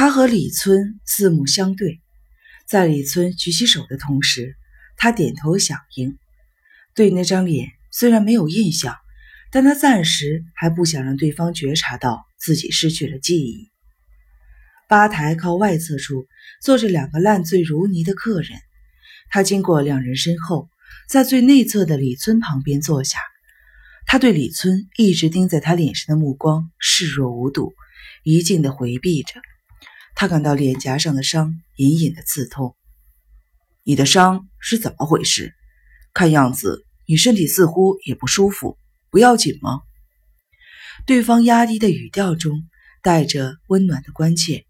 他和李村四目相对，在李村举起手的同时，他点头响应。对那张脸虽然没有印象，但他暂时还不想让对方觉察到自己失去了记忆。吧台靠外侧处坐着两个烂醉如泥的客人，他经过两人身后，在最内侧的李村旁边坐下。他对李村一直盯在他脸上的目光视若无睹，一劲的回避着。他感到脸颊上的伤隐隐的刺痛。你的伤是怎么回事？看样子你身体似乎也不舒服，不要紧吗？对方压低的语调中带着温暖的关切，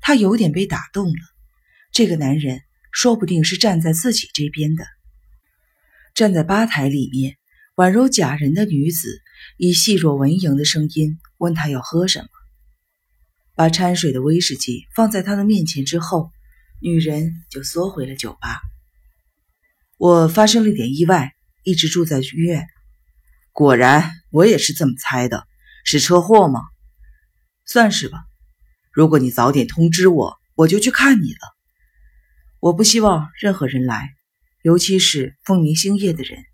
他有点被打动了。这个男人说不定是站在自己这边的。站在吧台里面。宛如假人的女子以细若蚊蝇的声音问他要喝什么，把掺水的威士忌放在他的面前之后，女人就缩回了酒吧。我发生了点意外，一直住在医院。果然，我也是这么猜的。是车祸吗？算是吧。如果你早点通知我，我就去看你了。我不希望任何人来，尤其是凤鸣星夜的人。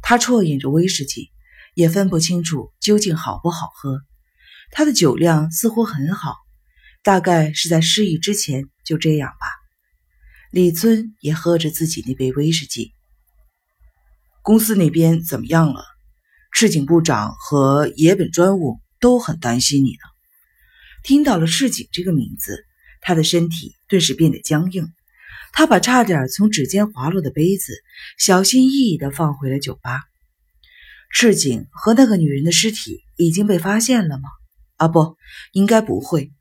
他啜饮着威士忌，也分不清楚究竟好不好喝。他的酒量似乎很好，大概是在失忆之前就这样吧。李村也喝着自己那杯威士忌。公司那边怎么样了？赤井部长和野本专务都很担心你呢。听到了赤井这个名字，他的身体顿时变得僵硬。他把差点从指尖滑落的杯子小心翼翼地放回了酒吧。赤井和那个女人的尸体已经被发现了吗？啊，不，应该不会。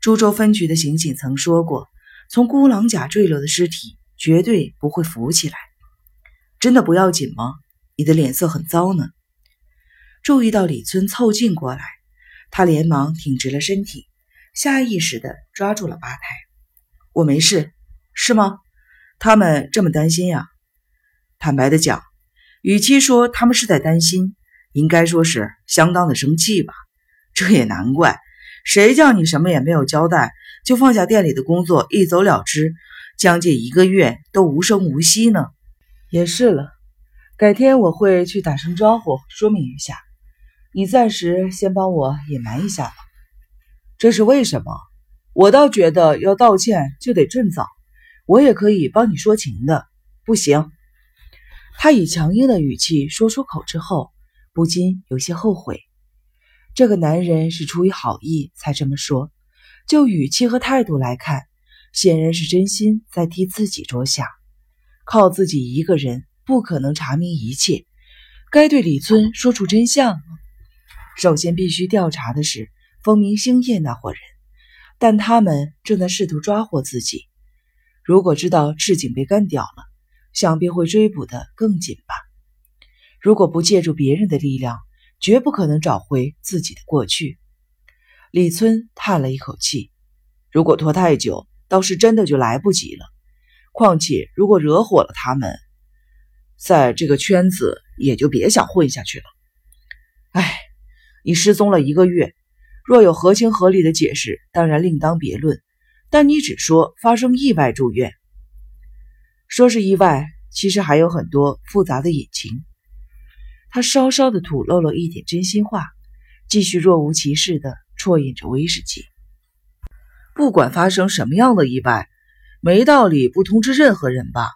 株洲分局的刑警曾说过，从孤狼甲坠落的尸体绝对不会浮起来。真的不要紧吗？你的脸色很糟呢。注意到李村凑近过来，他连忙挺直了身体，下意识地抓住了吧台。我没事。是吗？他们这么担心呀？坦白的讲，与其说他们是在担心，应该说是相当的生气吧。这也难怪，谁叫你什么也没有交代，就放下店里的工作一走了之，将近一个月都无声无息呢？也是了，改天我会去打声招呼，说明一下。你暂时先帮我隐瞒一下吧。这是为什么？我倒觉得要道歉就得趁早。我也可以帮你说情的，不行。他以强硬的语气说出口之后，不禁有些后悔。这个男人是出于好意才这么说，就语气和态度来看，显然是真心在替自己着想。靠自己一个人不可能查明一切，该对李村说出真相。首先必须调查的是风明星夜那伙人，但他们正在试图抓获自己。如果知道赤井被干掉了，想必会追捕的更紧吧。如果不借助别人的力量，绝不可能找回自己的过去。李村叹了一口气，如果拖太久，倒是真的就来不及了。况且，如果惹火了他们，在这个圈子也就别想混下去了。哎，你失踪了一个月，若有合情合理的解释，当然另当别论。但你只说发生意外住院，说是意外，其实还有很多复杂的隐情。他稍稍的吐露了一点真心话，继续若无其事的啜饮着威士忌。不管发生什么样的意外，没道理不通知任何人吧？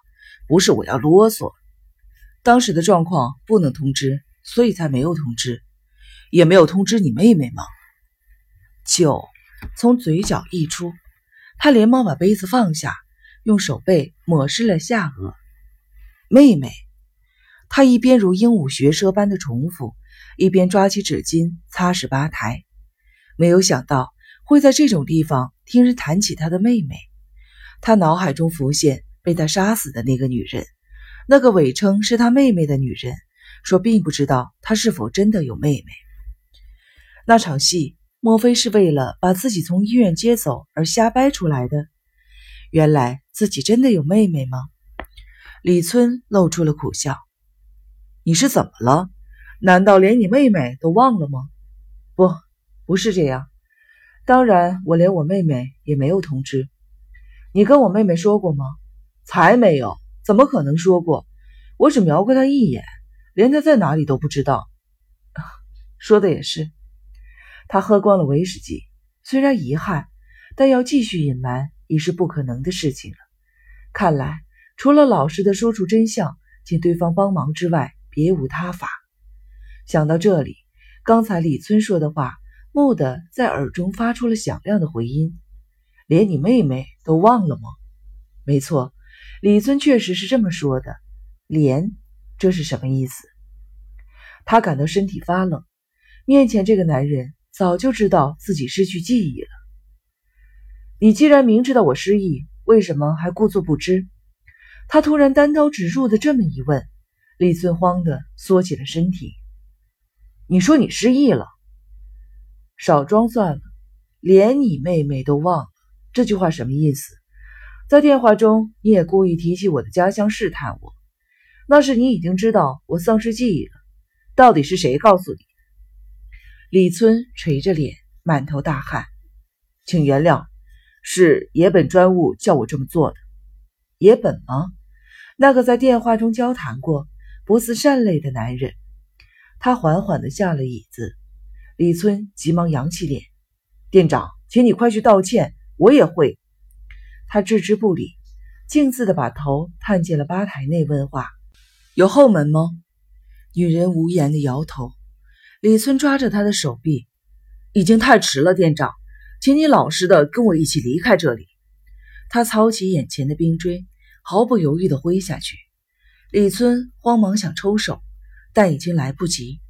不是我要啰嗦，当时的状况不能通知，所以才没有通知，也没有通知你妹妹吗？酒从嘴角溢出。他连忙把杯子放下，用手背抹拭了下颚。妹妹，他一边如鹦鹉学舌般的重复，一边抓起纸巾擦拭吧台。没有想到会在这种地方听人谈起他的妹妹。他脑海中浮现被他杀死的那个女人，那个伪称是他妹妹的女人，说并不知道他是否真的有妹妹。那场戏。莫非是为了把自己从医院接走而瞎掰出来的？原来自己真的有妹妹吗？李村露出了苦笑：“你是怎么了？难道连你妹妹都忘了吗？”“不，不是这样。当然，我连我妹妹也没有通知。你跟我妹妹说过吗？才没有，怎么可能说过？我只瞄过她一眼，连她在哪里都不知道。说的也是。他喝光了威士忌，虽然遗憾，但要继续隐瞒已是不可能的事情了。看来，除了老实的说出真相，请对方帮忙之外，别无他法。想到这里，刚才李村说的话，蓦地在耳中发出了响亮的回音。连你妹妹都忘了吗？没错，李村确实是这么说的。连，这是什么意思？他感到身体发冷。面前这个男人早就知道自己失去记忆了。你既然明知道我失忆，为什么还故作不知？他突然单刀直入的这么一问，李村慌的缩起了身体。你说你失忆了？少装算了，连你妹妹都忘了。这句话什么意思？在电话中你也故意提起我的家乡试探我，那是你已经知道我丧失记忆了。到底是谁告诉你？李村垂着脸，满头大汗，请原谅，是野本专务叫我这么做的。野本吗？那个在电话中交谈过、不似善类的男人。他缓缓地下了椅子。李村急忙扬起脸：“店长，请你快去道歉，我也会。”他置之不理，径自地把头探进了吧台内，问话：“有后门吗？”女人无言地摇头。李村抓着他的手臂，已经太迟了，店长，请你老实的跟我一起离开这里。他操起眼前的冰锥，毫不犹豫地挥下去。李村慌忙想抽手，但已经来不及。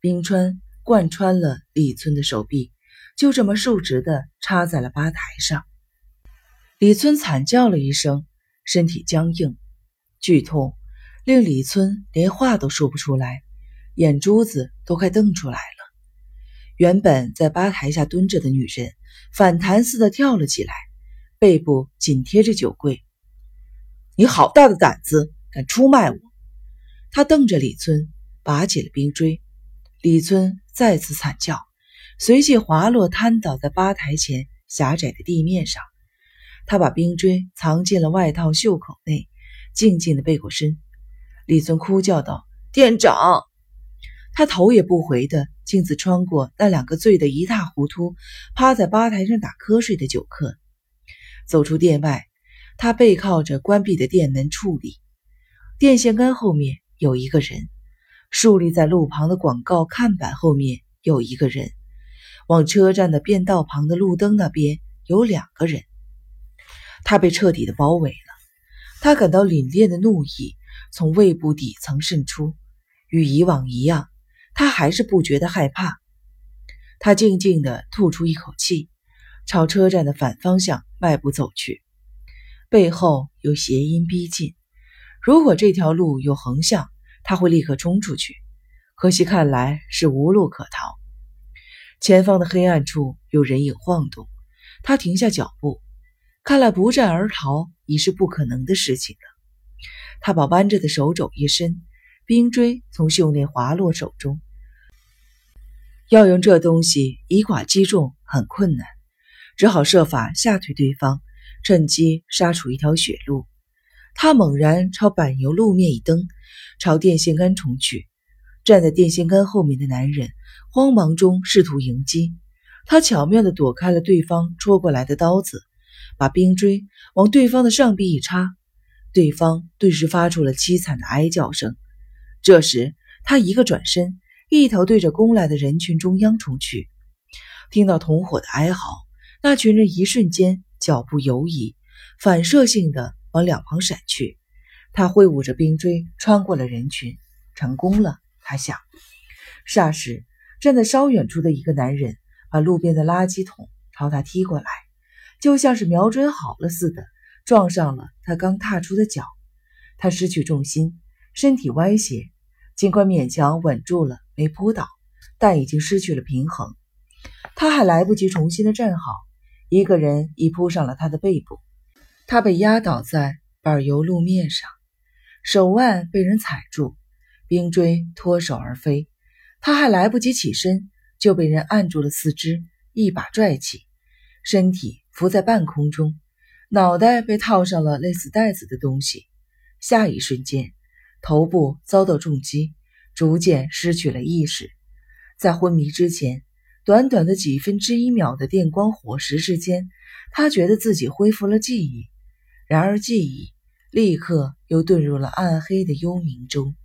冰川贯穿了李村的手臂，就这么竖直的插在了吧台上。李村惨叫了一声，身体僵硬，剧痛令李村连话都说不出来。眼珠子都快瞪出来了。原本在吧台下蹲着的女人反弹似的跳了起来，背部紧贴着酒柜。你好大的胆子，敢出卖我！他瞪着李村，拔起了冰锥。李村再次惨叫，随即滑落，瘫倒在吧台前狭窄的地面上。他把冰锥藏进了外套袖口内，静静的背过身。李村哭叫道：“店长！”他头也不回的径自穿过那两个醉得一塌糊涂、趴在吧台上打瞌睡的酒客，走出店外。他背靠着关闭的店门处理，电线杆后面有一个人，竖立在路旁的广告看板后面有一个人，往车站的便道旁的路灯那边有两个人。他被彻底的包围了，他感到凛冽的怒意从胃部底层渗出，与以往一样。他还是不觉得害怕，他静静地吐出一口气，朝车站的反方向迈步走去。背后有谐音逼近，如果这条路有横向，他会立刻冲出去。可惜看来是无路可逃。前方的黑暗处有人影晃动，他停下脚步，看来不战而逃已是不可能的事情了。他把弯着的手肘一伸，冰锥从袖内滑落手中。要用这东西以寡击众很困难，只好设法吓退对方，趁机杀出一条血路。他猛然朝柏油路面一蹬，朝电线杆冲去。站在电线杆后面的男人慌忙中试图迎击，他巧妙地躲开了对方戳过来的刀子，把冰锥往对方的上臂一插，对方顿时发出了凄惨的哀叫声。这时他一个转身。一头对着攻来的人群中央冲去，听到同伙的哀嚎，那群人一瞬间脚步犹疑，反射性的往两旁闪去。他挥舞着冰锥穿过了人群，成功了。他想。霎时，站在稍远处的一个男人把路边的垃圾桶朝他踢过来，就像是瞄准好了似的，撞上了他刚踏出的脚。他失去重心，身体歪斜。尽管勉强稳住了，没扑倒，但已经失去了平衡。他还来不及重新的站好，一个人已扑上了他的背部，他被压倒在柏油路面上，手腕被人踩住，冰锥脱手而飞。他还来不及起身，就被人按住了四肢，一把拽起，身体浮在半空中，脑袋被套上了类似袋子的东西。下一瞬间，头部遭到重击，逐渐失去了意识。在昏迷之前，短短的几分之一秒的电光火石之间，他觉得自己恢复了记忆。然而，记忆立刻又遁入了暗黑的幽冥中。